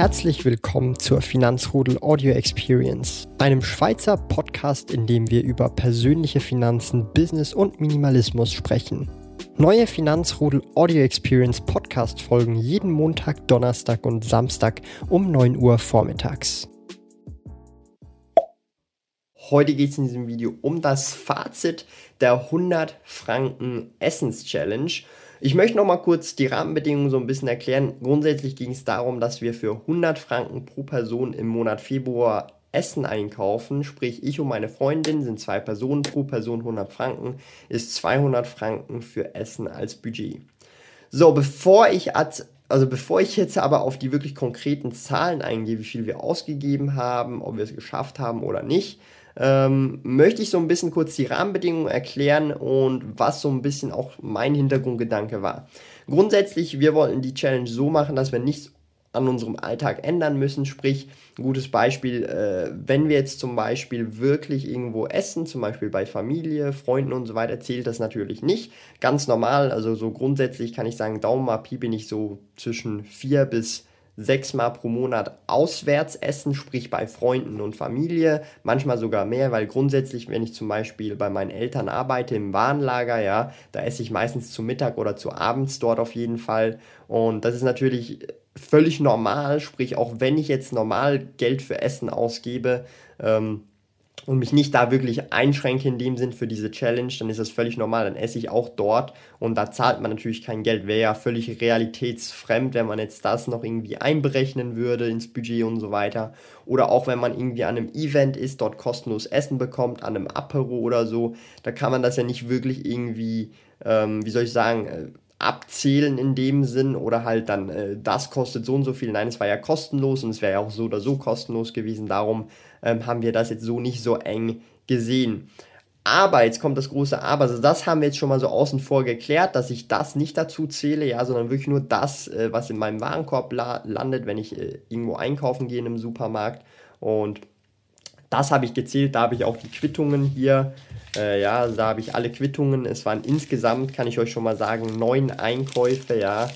Herzlich willkommen zur Finanzrudel Audio Experience, einem Schweizer Podcast, in dem wir über persönliche Finanzen, Business und Minimalismus sprechen. Neue Finanzrudel Audio Experience Podcast folgen jeden Montag, Donnerstag und Samstag um 9 Uhr vormittags. Heute geht es in diesem Video um das Fazit der 100 Franken Essens Challenge. Ich möchte noch mal kurz die Rahmenbedingungen so ein bisschen erklären. Grundsätzlich ging es darum, dass wir für 100 Franken pro Person im Monat Februar Essen einkaufen, sprich ich und meine Freundin sind zwei Personen, pro Person 100 Franken, ist 200 Franken für Essen als Budget. So, bevor ich als also bevor ich jetzt aber auf die wirklich konkreten Zahlen eingehe, wie viel wir ausgegeben haben, ob wir es geschafft haben oder nicht, ähm, möchte ich so ein bisschen kurz die Rahmenbedingungen erklären und was so ein bisschen auch mein Hintergrundgedanke war. Grundsätzlich, wir wollten die Challenge so machen, dass wir nichts an unserem Alltag ändern müssen. Sprich, ein gutes Beispiel, äh, wenn wir jetzt zum Beispiel wirklich irgendwo essen, zum Beispiel bei Familie, Freunden und so weiter, zählt das natürlich nicht. Ganz normal, also so grundsätzlich kann ich sagen, Daumen mal Pi bin ich so zwischen vier bis sechsmal pro Monat auswärts essen, sprich bei Freunden und Familie, manchmal sogar mehr, weil grundsätzlich, wenn ich zum Beispiel bei meinen Eltern arbeite im Warenlager, ja, da esse ich meistens zu Mittag oder zu abends dort auf jeden Fall. Und das ist natürlich völlig normal, sprich auch wenn ich jetzt normal Geld für Essen ausgebe, ähm, und mich nicht da wirklich einschränke in dem Sinn für diese Challenge, dann ist das völlig normal. Dann esse ich auch dort und da zahlt man natürlich kein Geld. Wäre ja völlig realitätsfremd, wenn man jetzt das noch irgendwie einberechnen würde ins Budget und so weiter. Oder auch wenn man irgendwie an einem Event ist, dort kostenlos Essen bekommt, an einem Apero oder so, da kann man das ja nicht wirklich irgendwie, ähm, wie soll ich sagen, äh, abzählen in dem Sinn oder halt dann, äh, das kostet so und so viel. Nein, es war ja kostenlos und es wäre ja auch so oder so kostenlos gewesen. Darum ähm, haben wir das jetzt so nicht so eng gesehen. Aber, jetzt kommt das große Aber, also das haben wir jetzt schon mal so außen vor geklärt, dass ich das nicht dazu zähle, ja, sondern wirklich nur das, äh, was in meinem Warenkorb la landet, wenn ich äh, irgendwo einkaufen gehe in einem Supermarkt. Und das habe ich gezählt, da habe ich auch die Quittungen hier. Äh, ja, da habe ich alle Quittungen. Es waren insgesamt, kann ich euch schon mal sagen, neun Einkäufe, ja.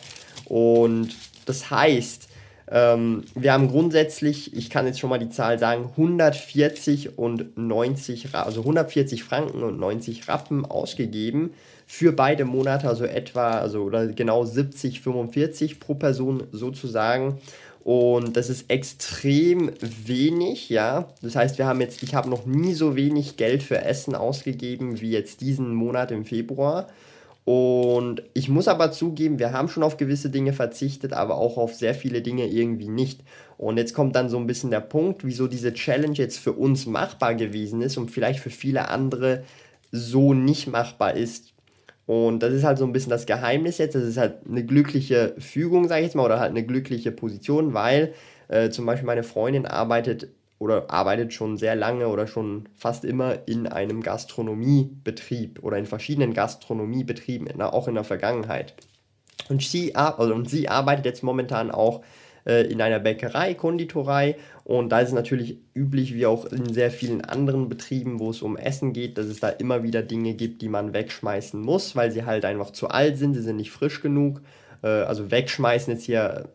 Und das heißt, ähm, wir haben grundsätzlich, ich kann jetzt schon mal die Zahl sagen, 140 und 90, also 140 Franken und 90 Rappen ausgegeben für beide Monate, also etwa, also oder genau 70, 45 pro Person sozusagen. Und das ist extrem wenig, ja. Das heißt, wir haben jetzt, ich habe noch nie so wenig Geld für Essen ausgegeben wie jetzt diesen Monat im Februar. Und ich muss aber zugeben, wir haben schon auf gewisse Dinge verzichtet, aber auch auf sehr viele Dinge irgendwie nicht. Und jetzt kommt dann so ein bisschen der Punkt, wieso diese Challenge jetzt für uns machbar gewesen ist und vielleicht für viele andere so nicht machbar ist. Und das ist halt so ein bisschen das Geheimnis jetzt. Das ist halt eine glückliche Fügung, sage ich jetzt mal, oder halt eine glückliche Position, weil äh, zum Beispiel meine Freundin arbeitet oder arbeitet schon sehr lange oder schon fast immer in einem Gastronomiebetrieb oder in verschiedenen Gastronomiebetrieben, auch in der Vergangenheit. Und sie, also, und sie arbeitet jetzt momentan auch äh, in einer Bäckerei, Konditorei und da ist es natürlich üblich, wie auch in sehr vielen anderen Betrieben, wo es um Essen geht, dass es da immer wieder Dinge gibt, die man wegschmeißen muss, weil sie halt einfach zu alt sind, sie sind nicht frisch genug. Äh, also wegschmeißen jetzt hier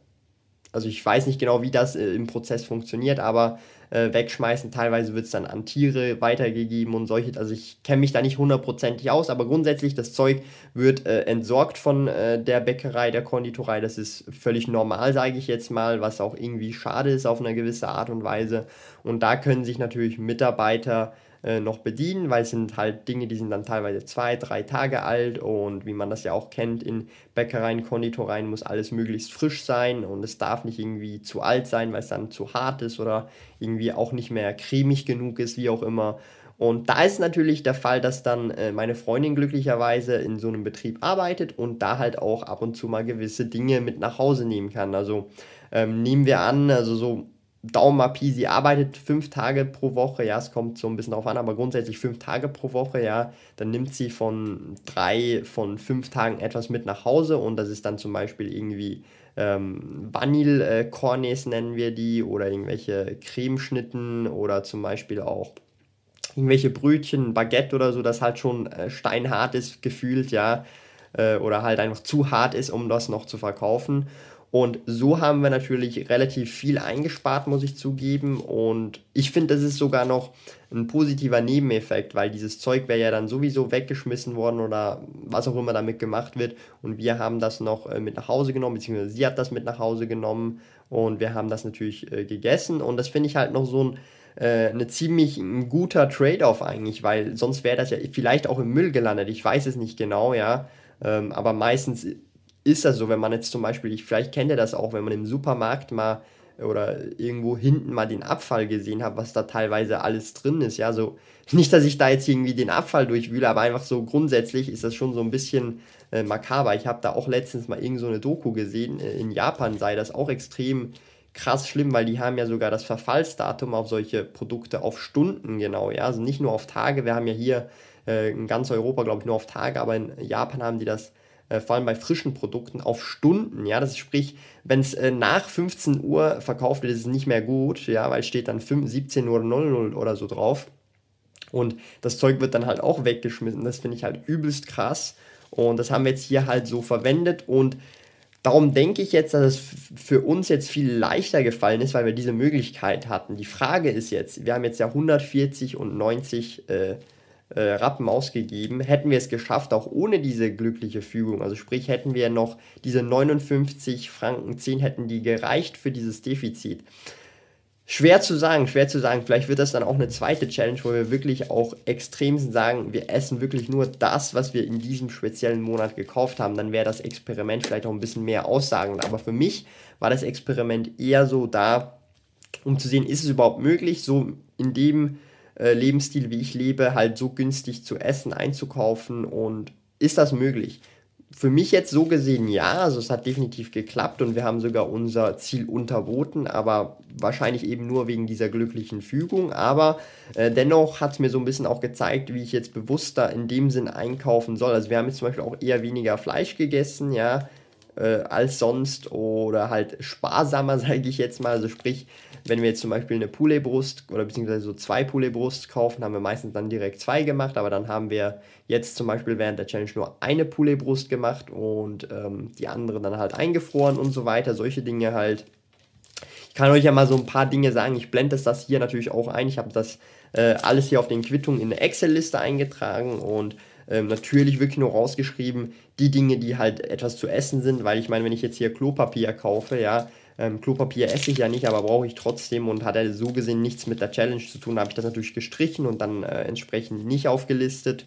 also ich weiß nicht genau, wie das äh, im Prozess funktioniert, aber äh, wegschmeißen, teilweise wird es dann an Tiere weitergegeben und solche, also ich kenne mich da nicht hundertprozentig aus, aber grundsätzlich das Zeug wird äh, entsorgt von äh, der Bäckerei, der Konditorei, das ist völlig normal, sage ich jetzt mal, was auch irgendwie schade ist auf eine gewisse Art und Weise. Und da können sich natürlich Mitarbeiter äh, noch bedienen, weil es sind halt Dinge, die sind dann teilweise zwei, drei Tage alt und wie man das ja auch kennt, in Bäckereien, Konditoreien muss alles möglichst frisch sein und es darf nicht irgendwie zu alt sein, weil es dann zu hart ist oder irgendwie auch nicht mehr cremig genug ist, wie auch immer. Und da ist natürlich der Fall, dass dann äh, meine Freundin glücklicherweise in so einem Betrieb arbeitet und da halt auch ab und zu mal gewisse Dinge mit nach Hause nehmen kann. Also ähm, nehmen wir an, also so Daumen mal Pi, sie arbeitet fünf Tage pro Woche, ja, es kommt so ein bisschen darauf an, aber grundsätzlich fünf Tage pro Woche, ja, dann nimmt sie von drei, von fünf Tagen etwas mit nach Hause und das ist dann zum Beispiel irgendwie ähm, Vanille-Cornets nennen wir die oder irgendwelche Cremeschnitten oder zum Beispiel auch irgendwelche Brötchen, Baguette oder so, das halt schon äh, steinhart ist gefühlt, ja, äh, oder halt einfach zu hart ist, um das noch zu verkaufen. Und so haben wir natürlich relativ viel eingespart, muss ich zugeben. Und ich finde, das ist sogar noch ein positiver Nebeneffekt, weil dieses Zeug wäre ja dann sowieso weggeschmissen worden oder was auch immer damit gemacht wird. Und wir haben das noch äh, mit nach Hause genommen, beziehungsweise sie hat das mit nach Hause genommen und wir haben das natürlich äh, gegessen. Und das finde ich halt noch so ein äh, eine ziemlich ein guter Trade-off eigentlich, weil sonst wäre das ja vielleicht auch im Müll gelandet. Ich weiß es nicht genau, ja. Ähm, aber meistens ist das so, wenn man jetzt zum Beispiel, ich, vielleicht kennt ihr das auch, wenn man im Supermarkt mal oder irgendwo hinten mal den Abfall gesehen hat, was da teilweise alles drin ist. Ja, so nicht, dass ich da jetzt irgendwie den Abfall durchwühle, aber einfach so grundsätzlich ist das schon so ein bisschen äh, makaber. Ich habe da auch letztens mal irgend so eine Doku gesehen. Äh, in Japan sei das auch extrem krass schlimm, weil die haben ja sogar das Verfallsdatum auf solche Produkte auf Stunden genau. Ja, also nicht nur auf Tage. Wir haben ja hier äh, in ganz Europa, glaube ich, nur auf Tage, aber in Japan haben die das äh, vor allem bei frischen Produkten, auf Stunden. Ja, das ist, sprich, wenn es äh, nach 15 Uhr verkauft wird, ist es nicht mehr gut, ja, weil steht dann 5, 17 Uhr 00 oder so drauf. Und das Zeug wird dann halt auch weggeschmissen. Das finde ich halt übelst krass. Und das haben wir jetzt hier halt so verwendet. Und darum denke ich jetzt, dass es für uns jetzt viel leichter gefallen ist, weil wir diese Möglichkeit hatten. Die Frage ist jetzt, wir haben jetzt ja 140 und 90 äh, äh, Rappen ausgegeben, hätten wir es geschafft, auch ohne diese glückliche Fügung. Also sprich, hätten wir noch diese 59 Franken 10, hätten die gereicht für dieses Defizit. Schwer zu sagen, schwer zu sagen. Vielleicht wird das dann auch eine zweite Challenge, wo wir wirklich auch extrem sagen, wir essen wirklich nur das, was wir in diesem speziellen Monat gekauft haben. Dann wäre das Experiment vielleicht auch ein bisschen mehr aussagend. Aber für mich war das Experiment eher so da, um zu sehen, ist es überhaupt möglich, so in dem äh, Lebensstil, wie ich lebe, halt so günstig zu essen, einzukaufen und ist das möglich? Für mich jetzt so gesehen ja, also es hat definitiv geklappt und wir haben sogar unser Ziel unterboten, aber wahrscheinlich eben nur wegen dieser glücklichen Fügung. Aber äh, dennoch hat es mir so ein bisschen auch gezeigt, wie ich jetzt bewusster in dem Sinn einkaufen soll. Also wir haben jetzt zum Beispiel auch eher weniger Fleisch gegessen, ja, äh, als sonst oder halt sparsamer, sage ich jetzt mal. Also sprich, wenn wir jetzt zum Beispiel eine Poulet-Brust oder beziehungsweise so zwei Poulet-Brust kaufen, haben wir meistens dann direkt zwei gemacht, aber dann haben wir jetzt zum Beispiel während der Challenge nur eine Poulet-Brust gemacht und ähm, die andere dann halt eingefroren und so weiter. Solche Dinge halt. Ich kann euch ja mal so ein paar Dinge sagen. Ich blende das hier natürlich auch ein. Ich habe das äh, alles hier auf den Quittungen in eine Excel-Liste eingetragen und ähm, natürlich wirklich nur rausgeschrieben, die Dinge, die halt etwas zu essen sind, weil ich meine, wenn ich jetzt hier Klopapier kaufe, ja, ähm, Klopapier esse ich ja nicht, aber brauche ich trotzdem und hat er so gesehen nichts mit der Challenge zu tun, habe ich das natürlich gestrichen und dann äh, entsprechend nicht aufgelistet.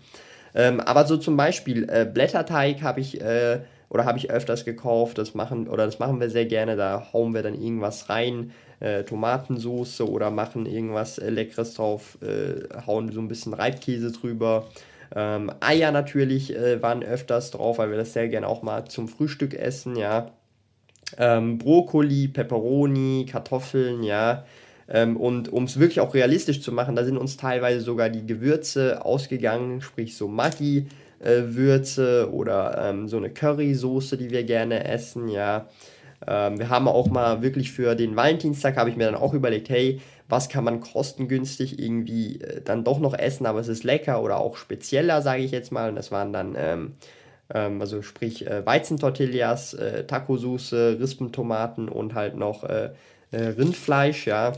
Ähm, aber so zum Beispiel äh, Blätterteig habe ich äh, oder habe ich öfters gekauft, das machen oder das machen wir sehr gerne, da hauen wir dann irgendwas rein, äh, Tomatensoße oder machen irgendwas Leckeres drauf, äh, hauen so ein bisschen Reibkäse drüber. Ähm, Eier natürlich äh, waren öfters drauf, weil wir das sehr gerne auch mal zum Frühstück essen, ja ähm, Brokkoli, Peperoni, Kartoffeln, ja. Ähm, und um es wirklich auch realistisch zu machen, da sind uns teilweise sogar die Gewürze ausgegangen, sprich so Maggi-Würze äh, oder ähm, so eine Currysoße, die wir gerne essen, ja. Ähm, wir haben auch mal wirklich für den Valentinstag, habe ich mir dann auch überlegt, hey, was kann man kostengünstig irgendwie äh, dann doch noch essen, aber es ist lecker oder auch spezieller, sage ich jetzt mal. Und das waren dann ähm, ähm, also sprich äh, Weizentortillas, äh, Tacosoße, Rispentomaten und halt noch äh, äh, Rindfleisch, ja.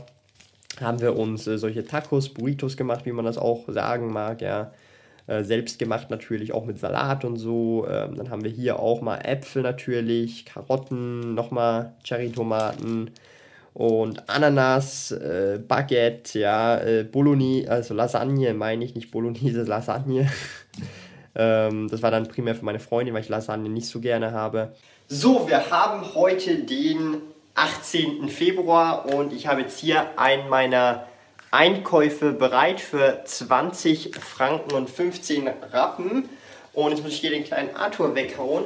Haben wir uns äh, solche Tacos, Burritos gemacht, wie man das auch sagen mag, ja. Äh, selbst gemacht natürlich auch mit Salat und so. Ähm, dann haben wir hier auch mal Äpfel natürlich, Karotten, nochmal Cherrytomaten und Ananas, äh, Baguette, ja, äh, Bolognese, also Lasagne meine ich, nicht Bolognese, Lasagne. Ähm, das war dann primär für meine Freundin, weil ich Lasagne nicht so gerne habe. So, wir haben heute den 18. Februar und ich habe jetzt hier einen meiner Einkäufe bereit für 20 Franken und 15 Rappen. Und jetzt muss ich hier den kleinen Arthur weghauen.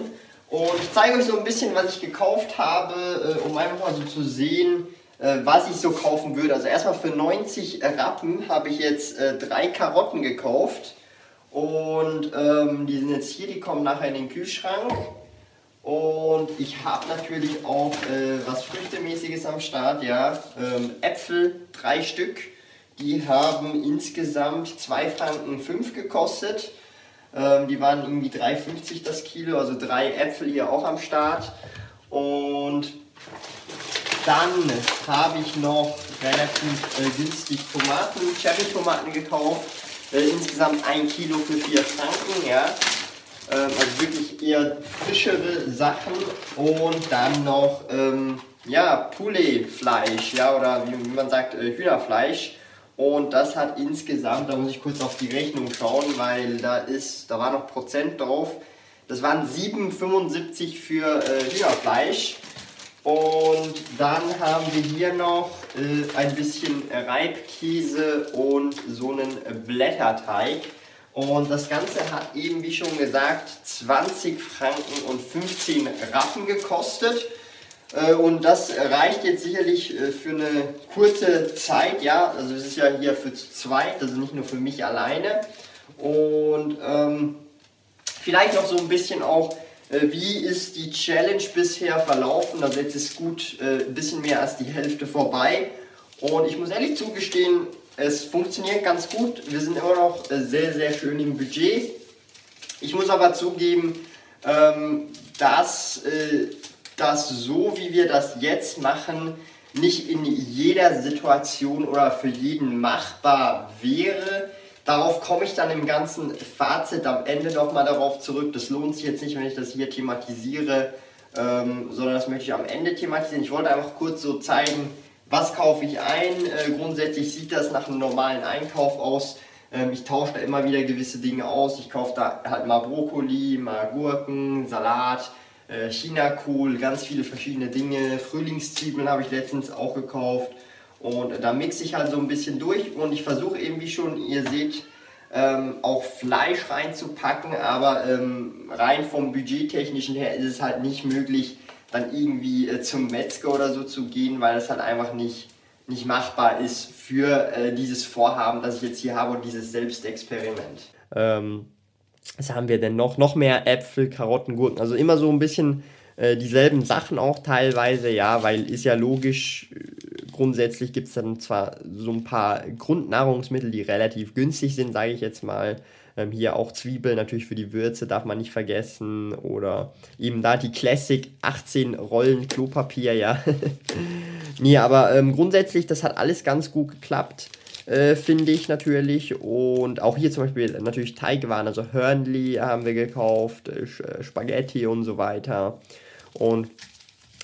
Und ich zeige euch so ein bisschen, was ich gekauft habe, äh, um einfach mal so zu sehen, äh, was ich so kaufen würde. Also erstmal für 90 Rappen habe ich jetzt äh, drei Karotten gekauft. Und ähm, die sind jetzt hier, die kommen nachher in den Kühlschrank. Und ich habe natürlich auch äh, was Früchtemäßiges am Start, ja. Ähm, Äpfel, drei Stück. Die haben insgesamt 2 Franken 5 gekostet. Ähm, die waren irgendwie 3,50 das Kilo, also drei Äpfel hier auch am Start. Und dann habe ich noch relativ äh, günstig Tomaten, Cherry-Tomaten gekauft. Äh, insgesamt ein Kilo für 4 Franken, ja. Ähm, also wirklich eher frischere Sachen. Und dann noch, ähm, ja, Poulet-Fleisch, ja, oder wie, wie man sagt, äh, Hühnerfleisch. Und das hat insgesamt, da muss ich kurz auf die Rechnung schauen, weil da ist, da war noch Prozent drauf. Das waren 7,75 für äh, Hühnerfleisch. Und dann haben wir hier noch äh, ein bisschen Reibkäse und so einen Blätterteig. Und das Ganze hat eben, wie schon gesagt, 20 Franken und 15 Rappen gekostet. Äh, und das reicht jetzt sicherlich äh, für eine kurze Zeit, ja. Also es ist ja hier für zu zweit, also nicht nur für mich alleine. Und ähm, vielleicht noch so ein bisschen auch äh, wie ist die Challenge bisher verlaufen? Also jetzt ist gut äh, ein bisschen mehr als die Hälfte vorbei. Und ich muss ehrlich zugestehen, es funktioniert ganz gut. Wir sind immer noch äh, sehr, sehr schön im Budget. Ich muss aber zugeben, ähm, dass das so, wie wir das jetzt machen, nicht in jeder Situation oder für jeden machbar wäre. Darauf komme ich dann im ganzen Fazit am Ende nochmal darauf zurück. Das lohnt sich jetzt nicht, wenn ich das hier thematisiere, ähm, sondern das möchte ich am Ende thematisieren. Ich wollte einfach kurz so zeigen, was kaufe ich ein. Äh, grundsätzlich sieht das nach einem normalen Einkauf aus. Ähm, ich tausche da immer wieder gewisse Dinge aus. Ich kaufe da halt mal Brokkoli, mal Gurken, Salat, äh, Chinakohl, ganz viele verschiedene Dinge. Frühlingszwiebeln habe ich letztens auch gekauft. Und da mixe ich halt so ein bisschen durch und ich versuche eben, wie schon ihr seht, ähm, auch Fleisch reinzupacken, aber ähm, rein vom budgettechnischen her ist es halt nicht möglich, dann irgendwie äh, zum Metzger oder so zu gehen, weil es halt einfach nicht, nicht machbar ist für äh, dieses Vorhaben, das ich jetzt hier habe und dieses Selbstexperiment. Ähm, was haben wir denn noch? Noch mehr Äpfel, Karotten, Gurken, also immer so ein bisschen äh, dieselben Sachen auch teilweise, ja, weil ist ja logisch, grundsätzlich gibt es dann zwar so ein paar Grundnahrungsmittel, die relativ günstig sind, sage ich jetzt mal. Ähm, hier auch Zwiebeln natürlich für die Würze darf man nicht vergessen. Oder eben da die Classic 18 Rollen Klopapier, ja. nee, aber ähm, grundsätzlich, das hat alles ganz gut geklappt. Äh, finde ich natürlich. Und auch hier zum Beispiel natürlich Teigwaren, also Hörnli haben wir gekauft, äh, äh Spaghetti und so weiter. Und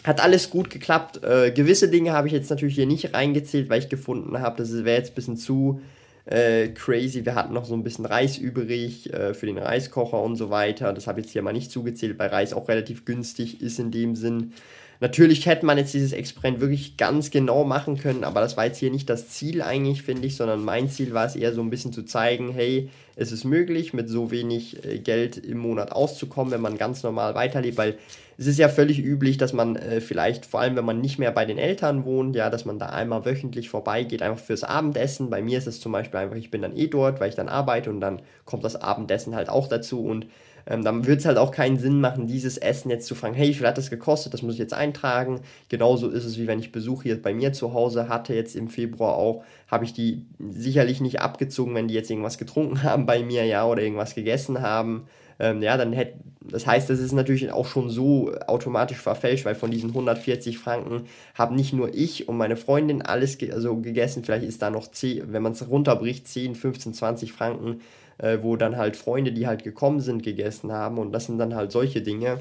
hat alles gut geklappt. Äh, gewisse Dinge habe ich jetzt natürlich hier nicht reingezählt, weil ich gefunden habe, das wäre jetzt ein bisschen zu äh, crazy. Wir hatten noch so ein bisschen Reis übrig äh, für den Reiskocher und so weiter. Das habe ich jetzt hier mal nicht zugezählt, weil Reis auch relativ günstig ist in dem Sinn. Natürlich hätte man jetzt dieses Experiment wirklich ganz genau machen können, aber das war jetzt hier nicht das Ziel eigentlich, finde ich, sondern mein Ziel war es eher so ein bisschen zu zeigen, hey, es ist möglich, mit so wenig äh, Geld im Monat auszukommen, wenn man ganz normal weiterlebt, weil es ist ja völlig üblich, dass man äh, vielleicht, vor allem wenn man nicht mehr bei den Eltern wohnt, ja, dass man da einmal wöchentlich vorbeigeht, einfach fürs Abendessen. Bei mir ist es zum Beispiel einfach, ich bin dann eh dort, weil ich dann arbeite und dann kommt das Abendessen halt auch dazu und ähm, dann wird es halt auch keinen Sinn machen, dieses Essen jetzt zu fragen, hey, wie viel hat das gekostet, das muss ich jetzt eintragen. Genauso ist es, wie wenn ich Besuch hier bei mir zu Hause hatte, jetzt im Februar auch, habe ich die sicherlich nicht abgezogen, wenn die jetzt irgendwas getrunken haben bei mir, ja, oder irgendwas gegessen haben. Ähm, ja, dann hätte, das heißt, das ist natürlich auch schon so automatisch verfälscht, weil von diesen 140 Franken haben nicht nur ich und meine Freundin alles ge also gegessen, vielleicht ist da noch 10, wenn man es runterbricht, 10, 15, 20 Franken äh, wo dann halt Freunde, die halt gekommen sind, gegessen haben. Und das sind dann halt solche Dinge,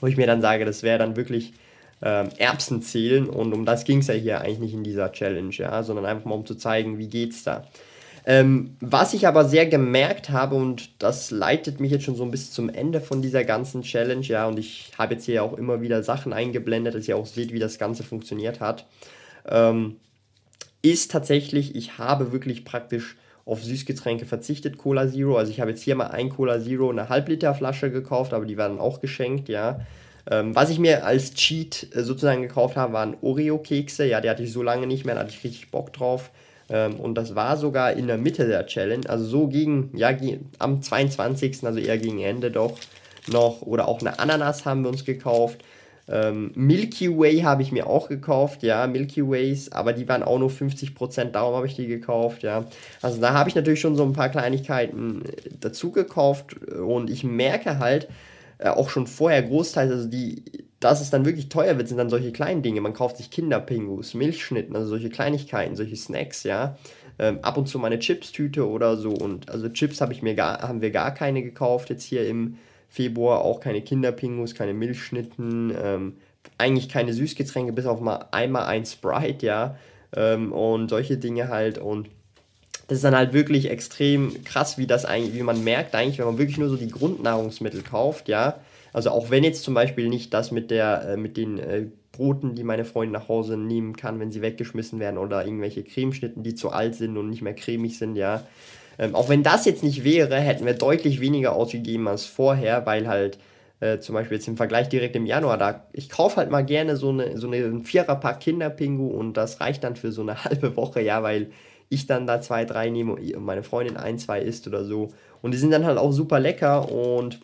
wo ich mir dann sage, das wäre dann wirklich ähm, Erbsen zählen. Und um das ging es ja hier eigentlich nicht in dieser Challenge, ja, sondern einfach mal um zu zeigen, wie geht's da. Ähm, was ich aber sehr gemerkt habe, und das leitet mich jetzt schon so ein bisschen zum Ende von dieser ganzen Challenge, ja, und ich habe jetzt hier auch immer wieder Sachen eingeblendet, dass ihr auch seht, wie das Ganze funktioniert hat, ähm, ist tatsächlich, ich habe wirklich praktisch auf Süßgetränke verzichtet, Cola Zero. Also ich habe jetzt hier mal ein Cola Zero, eine Halbliter Flasche gekauft, aber die werden auch geschenkt, ja. Ähm, was ich mir als Cheat äh, sozusagen gekauft habe, waren Oreo-Kekse. Ja, die hatte ich so lange nicht mehr, da hatte ich richtig Bock drauf. Ähm, und das war sogar in der Mitte der Challenge, also so gegen, ja, am 22., also eher gegen Ende doch noch. Oder auch eine Ananas haben wir uns gekauft. Ähm, Milky Way habe ich mir auch gekauft, ja, Milky Ways, aber die waren auch nur 50%, darum habe ich die gekauft, ja. Also da habe ich natürlich schon so ein paar Kleinigkeiten äh, dazu gekauft und ich merke halt äh, auch schon vorher großteils, also die dass es dann wirklich teuer wird, sind dann solche kleinen Dinge. Man kauft sich Kinderpingus, Milchschnitten, also solche Kleinigkeiten, solche Snacks, ja. Ähm, ab und zu meine Chips-Tüte oder so. Und also Chips habe ich mir gar, haben wir gar keine gekauft jetzt hier im Februar, auch keine Kinderpingus, keine Milchschnitten, ähm, eigentlich keine Süßgetränke, bis auf mal einmal ein Sprite, ja. Ähm, und solche Dinge halt. Und das ist dann halt wirklich extrem krass, wie das eigentlich, wie man merkt eigentlich, wenn man wirklich nur so die Grundnahrungsmittel kauft, ja. Also auch wenn jetzt zum Beispiel nicht das mit der, äh, mit den äh, Broten, die meine Freundin nach Hause nehmen kann, wenn sie weggeschmissen werden oder irgendwelche Cremeschnitten, die zu alt sind und nicht mehr cremig sind, ja. Ähm, auch wenn das jetzt nicht wäre, hätten wir deutlich weniger ausgegeben als vorher, weil halt äh, zum Beispiel jetzt im Vergleich direkt im Januar, da ich kaufe halt mal gerne so eine so eine Viererpack Kinderpingu und das reicht dann für so eine halbe Woche, ja, weil ich dann da zwei, drei nehme und meine Freundin ein, zwei isst oder so. Und die sind dann halt auch super lecker und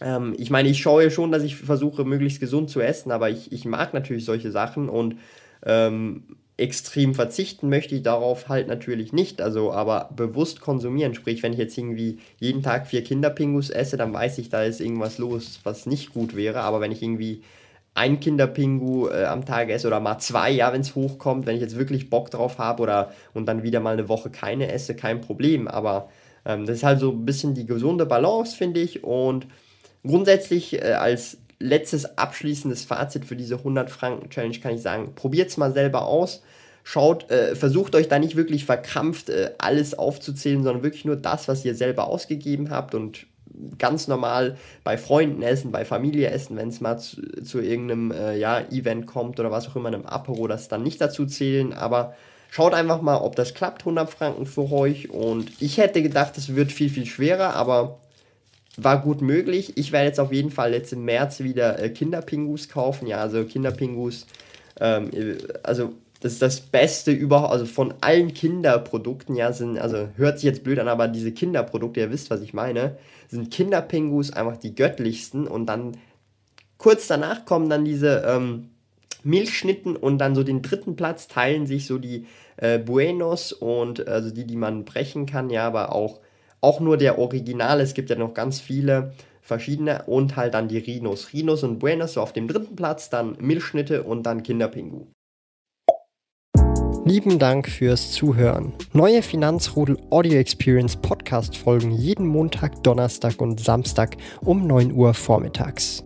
ähm, ich meine, ich schaue schon, dass ich versuche, möglichst gesund zu essen, aber ich, ich mag natürlich solche Sachen und ähm, extrem verzichten möchte ich darauf halt natürlich nicht, also aber bewusst konsumieren, sprich, wenn ich jetzt irgendwie jeden Tag vier Kinderpingus esse, dann weiß ich, da ist irgendwas los, was nicht gut wäre, aber wenn ich irgendwie ein Kinderpingu äh, am Tag esse oder mal zwei, ja, wenn es hochkommt, wenn ich jetzt wirklich Bock drauf habe oder und dann wieder mal eine Woche keine esse, kein Problem. Aber ähm, das ist halt so ein bisschen die gesunde Balance, finde ich. Und grundsätzlich äh, als letztes abschließendes Fazit für diese 100 Franken Challenge kann ich sagen, probiert es mal selber aus. Schaut, äh, versucht euch da nicht wirklich verkrampft äh, alles aufzuzählen, sondern wirklich nur das, was ihr selber ausgegeben habt und ganz normal bei Freunden essen, bei Familie essen, wenn es mal zu, zu irgendeinem äh, ja, Event kommt oder was auch immer, einem Apero, das dann nicht dazu zählen, aber schaut einfach mal, ob das klappt, 100 Franken für euch. Und ich hätte gedacht, es wird viel, viel schwerer, aber war gut möglich. Ich werde jetzt auf jeden Fall jetzt im März wieder äh, Kinderpingus kaufen, ja, also Kinderpingus, ähm, also das ist das Beste überhaupt, also von allen Kinderprodukten, ja, sind, also hört sich jetzt blöd an, aber diese Kinderprodukte, ihr wisst, was ich meine, sind Kinderpingus einfach die göttlichsten und dann kurz danach kommen dann diese ähm, Milchschnitten und dann so den dritten Platz teilen sich so die äh, Buenos und also die, die man brechen kann, ja, aber auch, auch nur der Original, es gibt ja noch ganz viele verschiedene und halt dann die Rhinos. Rhinos und Buenos so auf dem dritten Platz, dann Milchschnitte und dann Kinderpingu. Lieben Dank fürs Zuhören. Neue Finanzrudel Audio Experience Podcast folgen jeden Montag, Donnerstag und Samstag um 9 Uhr vormittags.